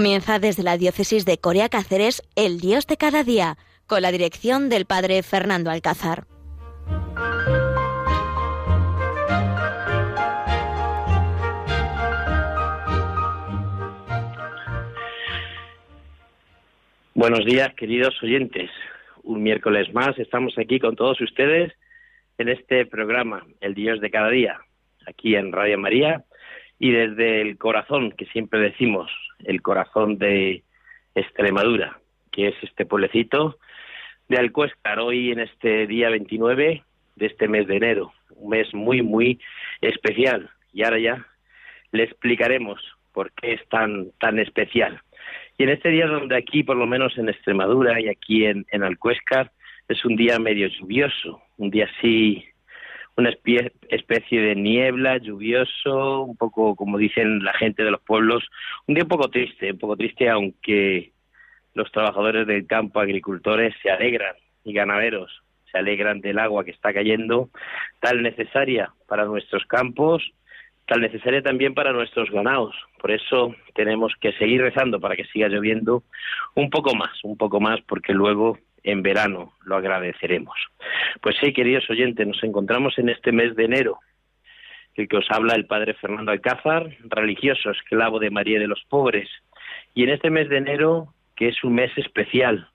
Comienza desde la diócesis de Corea Cáceres El Dios de cada día, con la dirección del padre Fernando Alcázar. Buenos días, queridos oyentes. Un miércoles más estamos aquí con todos ustedes en este programa, El Dios de cada día, aquí en Radio María y desde el corazón, que siempre decimos, el corazón de Extremadura, que es este pueblecito de Alcuéscar, hoy en este día 29 de este mes de enero, un mes muy, muy especial. Y ahora ya le explicaremos por qué es tan, tan especial. Y en este día donde aquí, por lo menos en Extremadura y aquí en, en Alcuéscar, es un día medio lluvioso, un día así, una especie de niebla, lluvioso, un poco como dicen la gente de los pueblos, un día un poco triste, un poco triste, aunque los trabajadores del campo, agricultores, se alegran y ganaderos se alegran del agua que está cayendo, tan necesaria para nuestros campos tan necesaria también para nuestros ganados. Por eso tenemos que seguir rezando para que siga lloviendo un poco más, un poco más, porque luego en verano lo agradeceremos. Pues sí, queridos oyentes, nos encontramos en este mes de enero, el que os habla el padre Fernando Alcázar, religioso, esclavo de María de los Pobres. Y en este mes de enero, que es un mes especial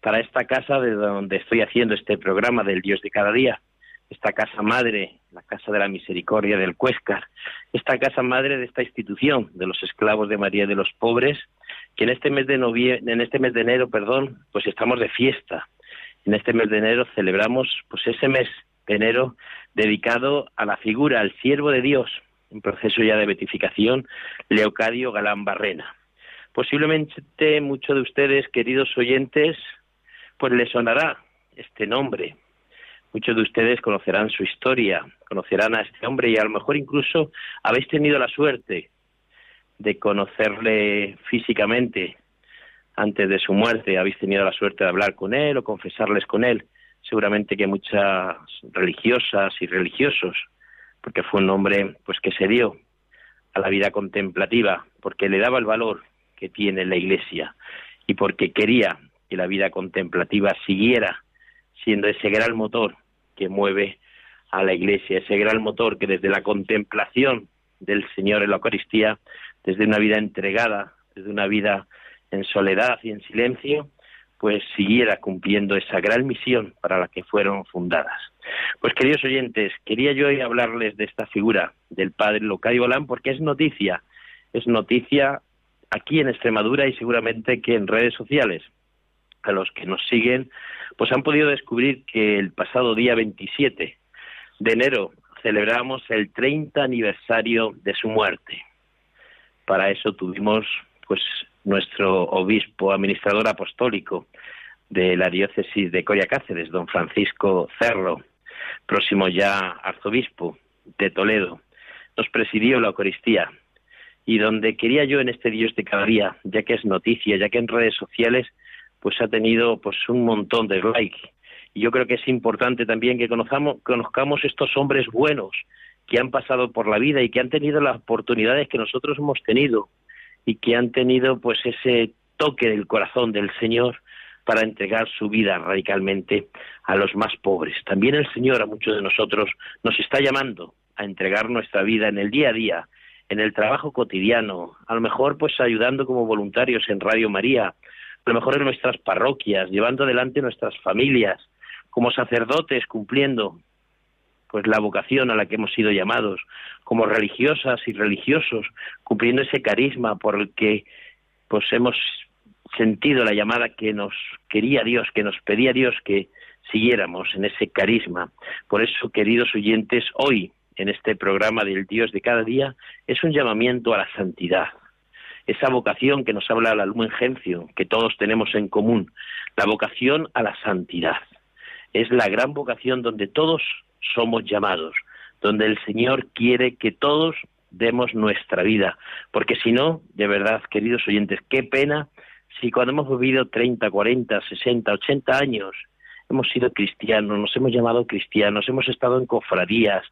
para esta casa de donde estoy haciendo este programa del Dios de cada día, esta casa madre, la Casa de la Misericordia del Cuéscar, esta casa madre de esta institución de los esclavos de María de los Pobres, que en este mes de en este mes de enero, perdón, pues estamos de fiesta. En este mes de enero celebramos pues ese mes de enero dedicado a la figura, al siervo de Dios, en proceso ya de beatificación, Leocadio Galán Barrena. Posiblemente muchos de ustedes, queridos oyentes, pues les sonará este nombre, Muchos de ustedes conocerán su historia, conocerán a este hombre y a lo mejor incluso habéis tenido la suerte de conocerle físicamente antes de su muerte, habéis tenido la suerte de hablar con él o confesarles con él. Seguramente que muchas religiosas y religiosos, porque fue un hombre pues que se dio a la vida contemplativa, porque le daba el valor que tiene la Iglesia y porque quería que la vida contemplativa siguiera siendo ese gran motor que mueve a la Iglesia, ese gran motor que desde la contemplación del Señor en la Eucaristía, desde una vida entregada, desde una vida en soledad y en silencio, pues siguiera cumpliendo esa gran misión para la que fueron fundadas. Pues queridos oyentes, quería yo hoy hablarles de esta figura del padre Locadio Galán porque es noticia, es noticia aquí en Extremadura y seguramente que en redes sociales. A los que nos siguen pues han podido descubrir que el pasado día 27 de enero celebramos el 30 aniversario de su muerte. Para eso tuvimos pues nuestro obispo administrador apostólico de la diócesis de Coria Cáceres, don Francisco Cerro, próximo ya arzobispo de Toledo, nos presidió la Eucaristía y donde quería yo en este Dios de cada día, ya que es noticia, ya que en redes sociales pues ha tenido pues un montón de likes. Y yo creo que es importante también que conozcamos, conozcamos estos hombres buenos que han pasado por la vida y que han tenido las oportunidades que nosotros hemos tenido y que han tenido pues ese toque del corazón del Señor para entregar su vida radicalmente a los más pobres. También el Señor a muchos de nosotros nos está llamando a entregar nuestra vida en el día a día, en el trabajo cotidiano, a lo mejor pues ayudando como voluntarios en Radio María, a lo mejor en nuestras parroquias, llevando adelante nuestras familias, como sacerdotes cumpliendo pues la vocación a la que hemos sido llamados, como religiosas y religiosos, cumpliendo ese carisma por el que pues hemos sentido la llamada que nos quería Dios, que nos pedía Dios que siguiéramos en ese carisma. Por eso, queridos oyentes, hoy en este programa del Dios de cada día es un llamamiento a la santidad, esa vocación que nos habla la Lumen que todos tenemos en común, la vocación a la santidad. Es la gran vocación donde todos somos llamados, donde el Señor quiere que todos demos nuestra vida, porque si no, de verdad, queridos oyentes, qué pena si cuando hemos vivido 30, 40, 60, 80 años hemos sido cristianos, nos hemos llamado cristianos, hemos estado en cofradías,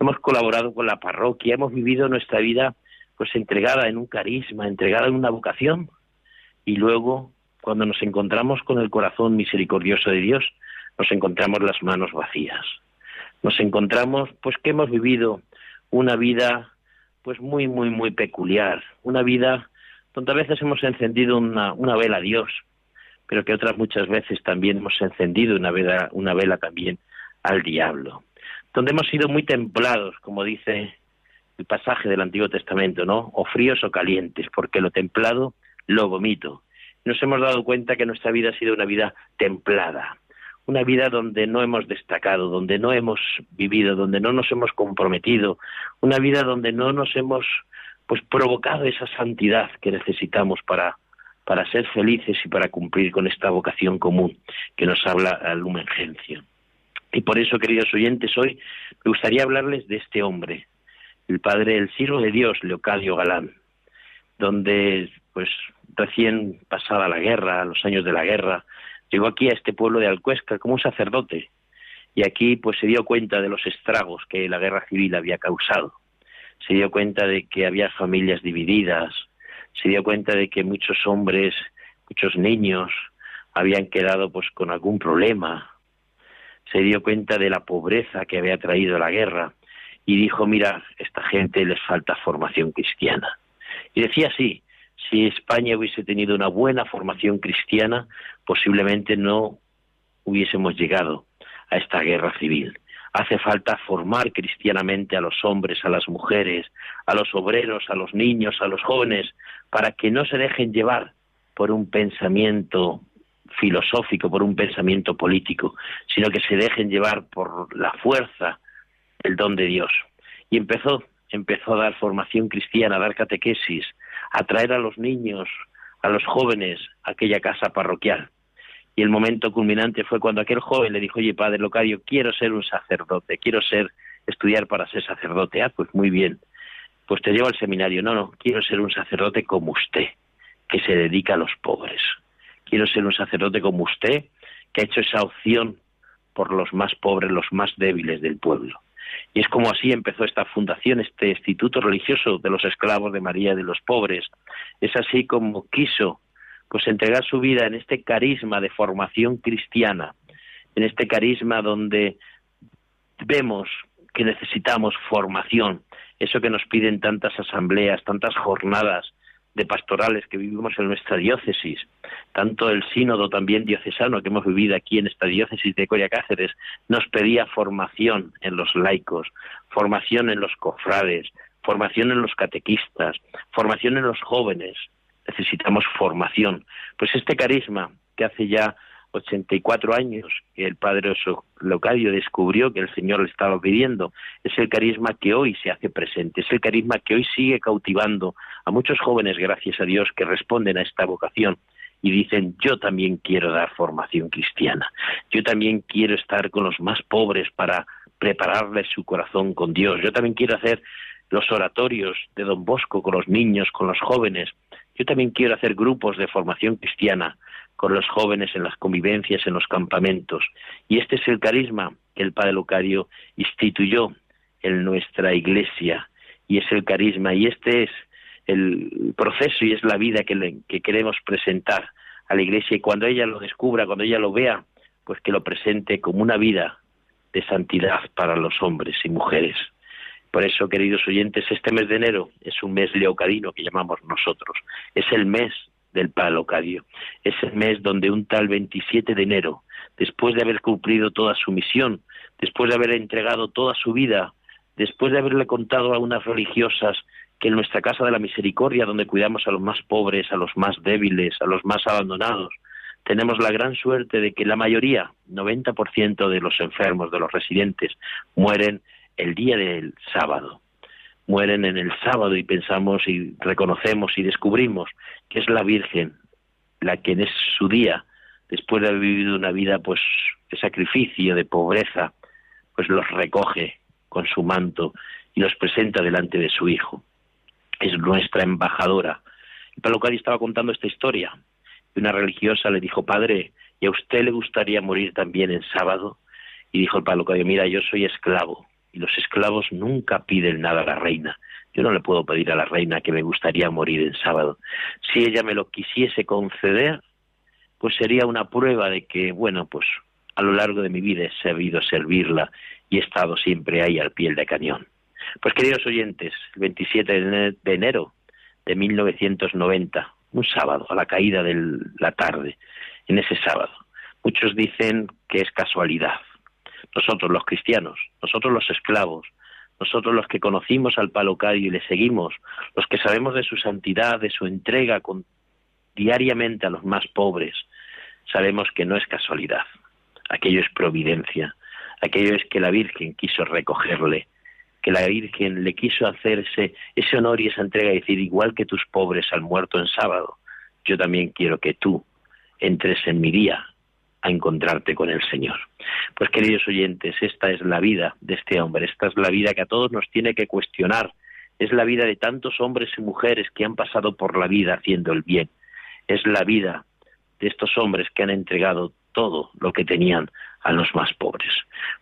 hemos colaborado con la parroquia, hemos vivido nuestra vida pues entregada en un carisma, entregada en una vocación, y luego cuando nos encontramos con el corazón misericordioso de Dios, nos encontramos las manos vacías. Nos encontramos pues que hemos vivido una vida pues muy muy muy peculiar, una vida donde a veces hemos encendido una, vela a Dios, pero que otras muchas veces también hemos encendido una vela, una vela también al diablo, donde hemos sido muy templados, como dice el pasaje del Antiguo Testamento, ¿no? O fríos o calientes, porque lo templado lo vomito. Nos hemos dado cuenta que nuestra vida ha sido una vida templada, una vida donde no hemos destacado, donde no hemos vivido, donde no nos hemos comprometido, una vida donde no nos hemos pues provocado esa santidad que necesitamos para para ser felices y para cumplir con esta vocación común que nos habla Lumen Gentium. Y por eso, queridos oyentes, hoy me gustaría hablarles de este hombre, el padre, el siervo de Dios, Leocadio Galán, donde, pues, recién pasada la guerra, los años de la guerra, llegó aquí a este pueblo de Alcuesca como un sacerdote y aquí, pues, se dio cuenta de los estragos que la guerra civil había causado. Se dio cuenta de que había familias divididas, se dio cuenta de que muchos hombres, muchos niños habían quedado pues con algún problema. Se dio cuenta de la pobreza que había traído la guerra y dijo, mira, esta gente les falta formación cristiana. Y decía así, si España hubiese tenido una buena formación cristiana, posiblemente no hubiésemos llegado a esta guerra civil. Hace falta formar cristianamente a los hombres, a las mujeres, a los obreros, a los niños, a los jóvenes, para que no se dejen llevar por un pensamiento filosófico, por un pensamiento político, sino que se dejen llevar por la fuerza del don de Dios. Y empezó, empezó a dar formación cristiana, a dar catequesis, a traer a los niños, a los jóvenes a aquella casa parroquial. Y el momento culminante fue cuando aquel joven le dijo, oye, padre Locadio, quiero ser un sacerdote, quiero ser, estudiar para ser sacerdote. Ah, pues muy bien, pues te llevo al seminario. No, no, quiero ser un sacerdote como usted, que se dedica a los pobres. Quiero ser un sacerdote como usted, que ha hecho esa opción por los más pobres, los más débiles del pueblo. Y es como así empezó esta fundación, este instituto religioso de los esclavos de María de los pobres. Es así como quiso pues entregar su vida en este carisma de formación cristiana, en este carisma donde vemos que necesitamos formación, eso que nos piden tantas asambleas, tantas jornadas de pastorales que vivimos en nuestra diócesis, tanto el sínodo también diocesano que hemos vivido aquí en esta diócesis de Coria Cáceres, nos pedía formación en los laicos, formación en los cofrades, formación en los catequistas, formación en los jóvenes, necesitamos formación. Pues este carisma que hace ya 84 años que el padre Locadio descubrió que el Señor le estaba pidiendo, es el carisma que hoy se hace presente, es el carisma que hoy sigue cautivando a muchos jóvenes, gracias a Dios, que responden a esta vocación y dicen, yo también quiero dar formación cristiana, yo también quiero estar con los más pobres para prepararles su corazón con Dios, yo también quiero hacer los oratorios de Don Bosco con los niños, con los jóvenes, yo también quiero hacer grupos de formación cristiana con los jóvenes en las convivencias, en los campamentos. Y este es el carisma que el Padre Lucario instituyó en nuestra iglesia. Y es el carisma, y este es el proceso y es la vida que, que queremos presentar a la iglesia. Y cuando ella lo descubra, cuando ella lo vea, pues que lo presente como una vida de santidad para los hombres y mujeres. Por eso, queridos oyentes, este mes de enero es un mes leocadino que llamamos nosotros. Es el mes del palocadio. Es el mes donde un tal 27 de enero, después de haber cumplido toda su misión, después de haber entregado toda su vida, después de haberle contado a unas religiosas que en nuestra casa de la misericordia, donde cuidamos a los más pobres, a los más débiles, a los más abandonados, tenemos la gran suerte de que la mayoría, 90% de los enfermos, de los residentes, mueren el día del sábado. Mueren en el sábado y pensamos y reconocemos y descubrimos que es la Virgen la que en su día, después de haber vivido una vida pues de sacrificio, de pobreza, pues los recoge con su manto y los presenta delante de su hijo. Es nuestra embajadora. Y Palocari estaba contando esta historia. Y una religiosa le dijo, padre, ¿y a usted le gustaría morir también en sábado? Y dijo el Palocario, mira, yo soy esclavo los esclavos nunca piden nada a la reina, Yo no le puedo pedir a la reina que me gustaría morir en sábado. Si ella me lo quisiese conceder, pues sería una prueba de que, bueno, pues a lo largo de mi vida he sabido servirla y he estado siempre ahí al pie de cañón. Pues queridos oyentes, el 27 de enero de 1990, un sábado, a la caída de la tarde, en ese sábado, muchos dicen que es casualidad. Nosotros los cristianos, nosotros los esclavos, nosotros los que conocimos al Palocario y le seguimos, los que sabemos de su santidad, de su entrega diariamente a los más pobres, sabemos que no es casualidad, aquello es providencia, aquello es que la Virgen quiso recogerle, que la Virgen le quiso hacerse ese honor y esa entrega y decir, igual que tus pobres han muerto en sábado, yo también quiero que tú entres en mi día a encontrarte con el Señor. Pues queridos oyentes, esta es la vida de este hombre, esta es la vida que a todos nos tiene que cuestionar, es la vida de tantos hombres y mujeres que han pasado por la vida haciendo el bien, es la vida de estos hombres que han entregado todo lo que tenían a los más pobres.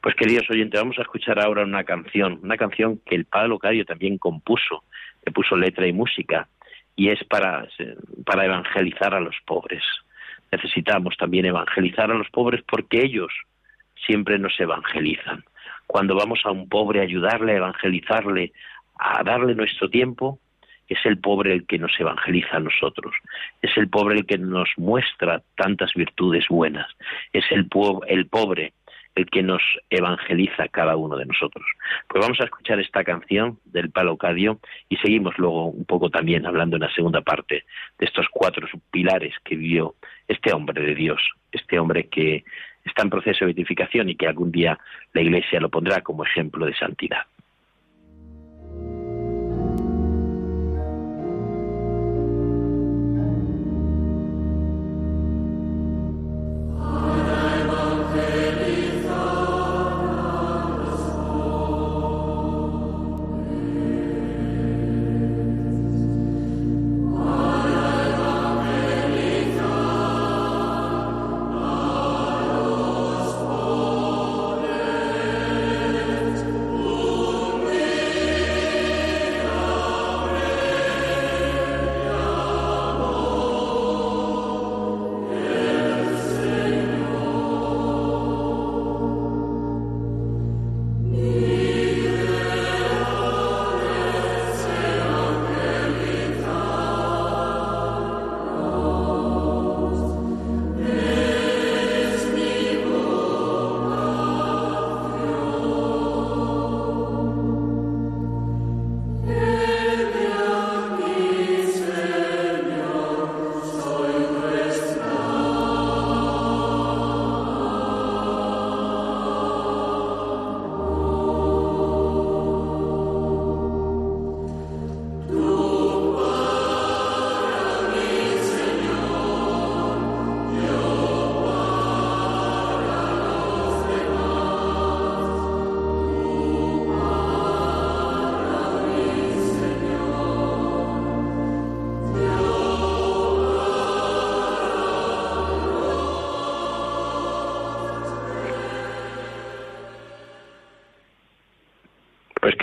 Pues queridos oyentes, vamos a escuchar ahora una canción, una canción que el Padre Locario también compuso, le puso letra y música, y es para, para evangelizar a los pobres. Necesitamos también evangelizar a los pobres porque ellos siempre nos evangelizan. Cuando vamos a un pobre a ayudarle, a evangelizarle, a darle nuestro tiempo, es el pobre el que nos evangeliza a nosotros, es el pobre el que nos muestra tantas virtudes buenas, es el, el pobre el que nos evangeliza cada uno de nosotros. Pues vamos a escuchar esta canción del Palocadio y seguimos luego un poco también hablando en la segunda parte de estos cuatro pilares que vivió este hombre de Dios, este hombre que está en proceso de beatificación y que algún día la Iglesia lo pondrá como ejemplo de santidad.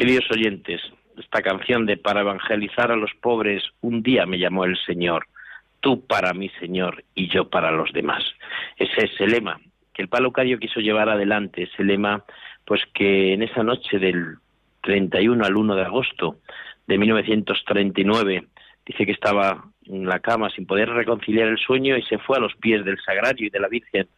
Queridos oyentes, esta canción de Para evangelizar a los pobres, un día me llamó el Señor, tú para mí, Señor, y yo para los demás. Ese es el lema que el Palo Cario quiso llevar adelante, ese lema, pues que en esa noche del 31 al 1 de agosto de 1939 dice que estaba en la cama sin poder reconciliar el sueño y se fue a los pies del Sagrario y de la Virgen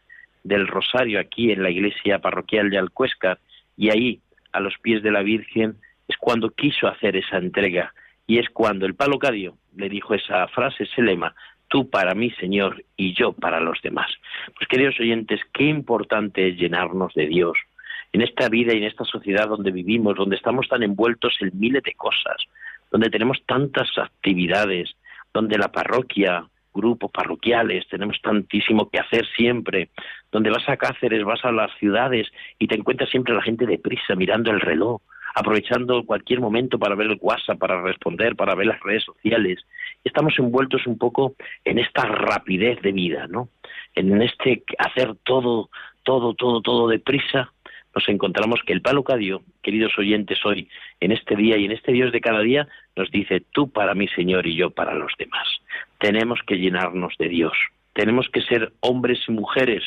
del Rosario aquí en la iglesia parroquial de Alcuéscar y ahí a los pies de la Virgen es cuando quiso hacer esa entrega y es cuando el palocadio le dijo esa frase, ese lema, tú para mí, Señor, y yo para los demás. Pues queridos oyentes, qué importante es llenarnos de Dios en esta vida y en esta sociedad donde vivimos, donde estamos tan envueltos en miles de cosas, donde tenemos tantas actividades, donde la parroquia, grupos parroquiales, tenemos tantísimo que hacer siempre, donde vas a Cáceres, vas a las ciudades y te encuentras siempre la gente deprisa mirando el reloj, aprovechando cualquier momento para ver el WhatsApp, para responder, para ver las redes sociales. Estamos envueltos un poco en esta rapidez de vida, ¿no? En este hacer todo, todo, todo, todo deprisa, nos encontramos que el Palo Cadio, queridos oyentes, hoy, en este día y en este Dios de cada día, nos dice, tú para mí, Señor, y yo para los demás. Tenemos que llenarnos de Dios. Tenemos que ser hombres y mujeres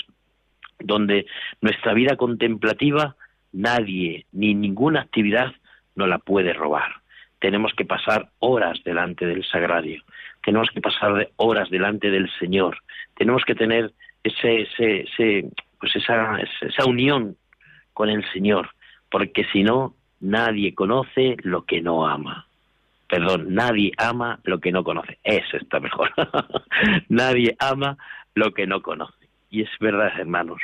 donde nuestra vida contemplativa nadie ni ninguna actividad no la puede robar. Tenemos que pasar horas delante del sagrario, tenemos que pasar horas delante del Señor, tenemos que tener ese, ese, pues esa, esa unión con el Señor, porque si no, nadie conoce lo que no ama. Perdón, nadie ama lo que no conoce. Eso está mejor. nadie ama lo que no conoce. Y es verdad, hermanos,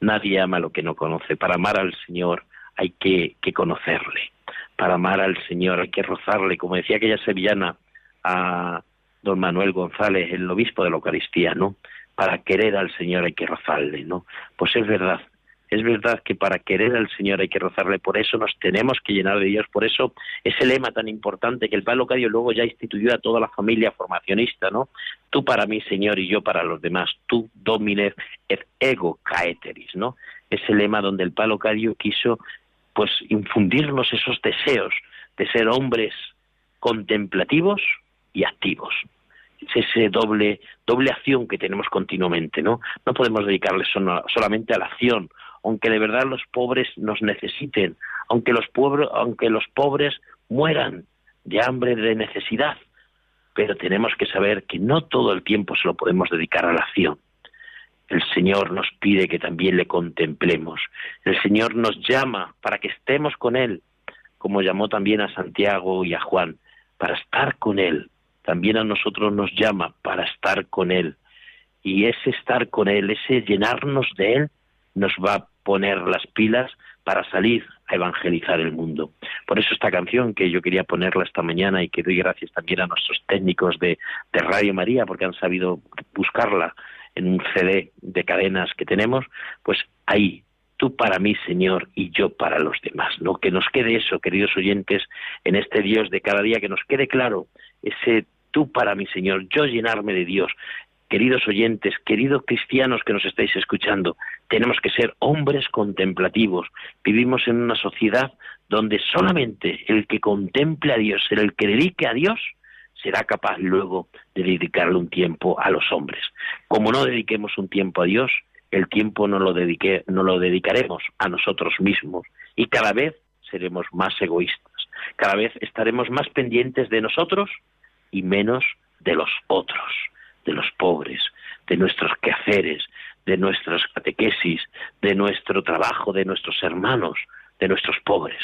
nadie ama lo que no conoce. Para amar al Señor hay que, que conocerle. Para amar al Señor hay que rozarle, como decía aquella sevillana a don Manuel González, el obispo de la Eucaristía, ¿no? Para querer al Señor hay que rozarle, ¿no? Pues es verdad, es verdad que para querer al Señor hay que rozarle, por eso nos tenemos que llenar de Dios, por eso ese lema tan importante que el Padre Locadio luego ya instituyó a toda la familia formacionista, ¿no? Tú para mí, Señor, y yo para los demás, tú domines et ego caeteris, ¿no? Ese lema donde el Padre Locadio quiso pues infundirnos esos deseos de ser hombres contemplativos y activos. Es ese doble, doble acción que tenemos continuamente, ¿no? No podemos dedicarle solamente a la acción aunque de verdad los pobres nos necesiten, aunque los, aunque los pobres mueran de hambre, de necesidad. Pero tenemos que saber que no todo el tiempo se lo podemos dedicar a la acción. El Señor nos pide que también le contemplemos. El Señor nos llama para que estemos con Él, como llamó también a Santiago y a Juan, para estar con Él. También a nosotros nos llama para estar con Él. Y ese estar con Él, ese llenarnos de Él, nos va poner las pilas para salir a evangelizar el mundo. Por eso esta canción que yo quería ponerla esta mañana y que doy gracias también a nuestros técnicos de, de Radio María porque han sabido buscarla en un CD de cadenas que tenemos, pues ahí, tú para mí, Señor, y yo para los demás, ¿no? Que nos quede eso, queridos oyentes, en este Dios de cada día, que nos quede claro ese tú para mí, Señor, yo llenarme de Dios, queridos oyentes, queridos cristianos que nos estáis escuchando, tenemos que ser hombres contemplativos. Vivimos en una sociedad donde solamente el que contemple a Dios, el que dedique a Dios, será capaz luego de dedicarle un tiempo a los hombres. Como no dediquemos un tiempo a Dios, el tiempo no lo, dedique, no lo dedicaremos a nosotros mismos y cada vez seremos más egoístas. Cada vez estaremos más pendientes de nosotros y menos de los otros de los pobres, de nuestros quehaceres, de nuestras catequesis, de nuestro trabajo, de nuestros hermanos, de nuestros pobres.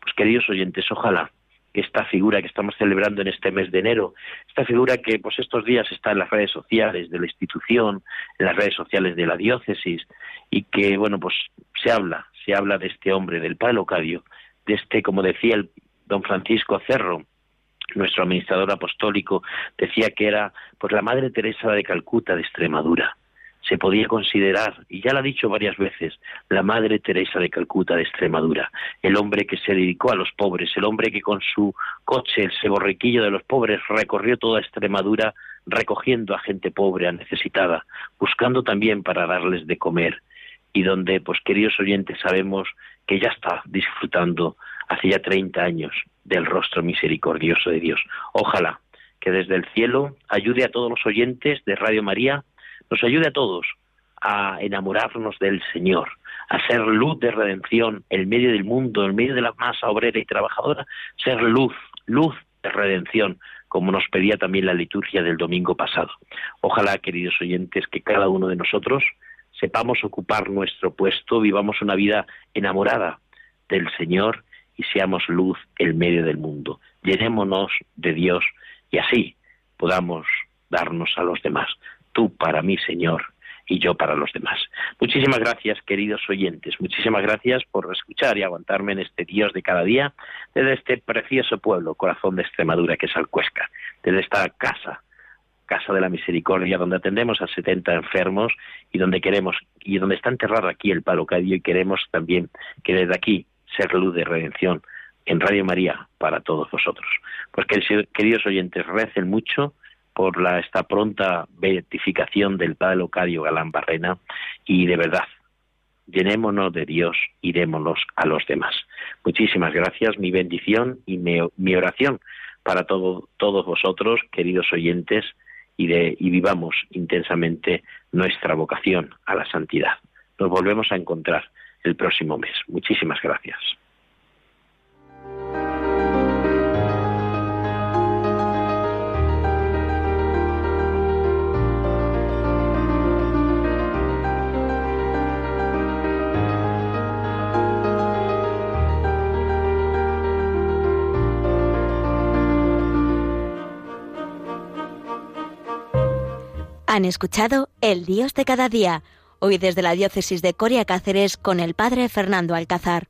Pues queridos oyentes, ojalá que esta figura que estamos celebrando en este mes de enero, esta figura que pues estos días está en las redes sociales de la institución, en las redes sociales de la diócesis y que bueno, pues se habla, se habla de este hombre del Padre Locadio, de este como decía el don Francisco Cerro, nuestro administrador apostólico decía que era pues la Madre Teresa de Calcuta de Extremadura. Se podía considerar, y ya lo ha dicho varias veces, la Madre Teresa de Calcuta de Extremadura, el hombre que se dedicó a los pobres, el hombre que con su coche, el borriquillo de los pobres, recorrió toda Extremadura recogiendo a gente pobre, a necesitada, buscando también para darles de comer, y donde, pues queridos oyentes, sabemos que ya está disfrutando hace ya 30 años del rostro misericordioso de Dios. Ojalá que desde el cielo ayude a todos los oyentes de Radio María, nos ayude a todos a enamorarnos del Señor, a ser luz de redención en medio del mundo, en medio de la masa obrera y trabajadora, ser luz, luz de redención, como nos pedía también la liturgia del domingo pasado. Ojalá, queridos oyentes, que cada uno de nosotros sepamos ocupar nuestro puesto, vivamos una vida enamorada del Señor y seamos luz en medio del mundo. Llenémonos de Dios y así podamos darnos a los demás. Tú para mí, Señor, y yo para los demás. Muchísimas gracias, queridos oyentes. Muchísimas gracias por escuchar y aguantarme en este Dios de cada día desde este precioso pueblo, corazón de Extremadura, que es Alcuesca, desde esta casa, Casa de la Misericordia, donde atendemos a 70 enfermos y donde queremos, y donde está enterrado aquí el palo cadio y queremos también que desde aquí ser luz de redención en Radio María para todos vosotros. Pues que, queridos oyentes, recen mucho por la, esta pronta beatificación del Padre Locadio Galán Barrena y de verdad, llenémonos de Dios y démonos a los demás. Muchísimas gracias, mi bendición y mi, oración para todos vosotros, queridos oyentes, y, de, y vivamos intensamente nuestra vocación a la santidad. Nos volvemos a encontrar el próximo mes. Muchísimas gracias. Han escuchado El Dios de cada día, hoy desde la diócesis de Coria Cáceres con el padre Fernando Alcázar.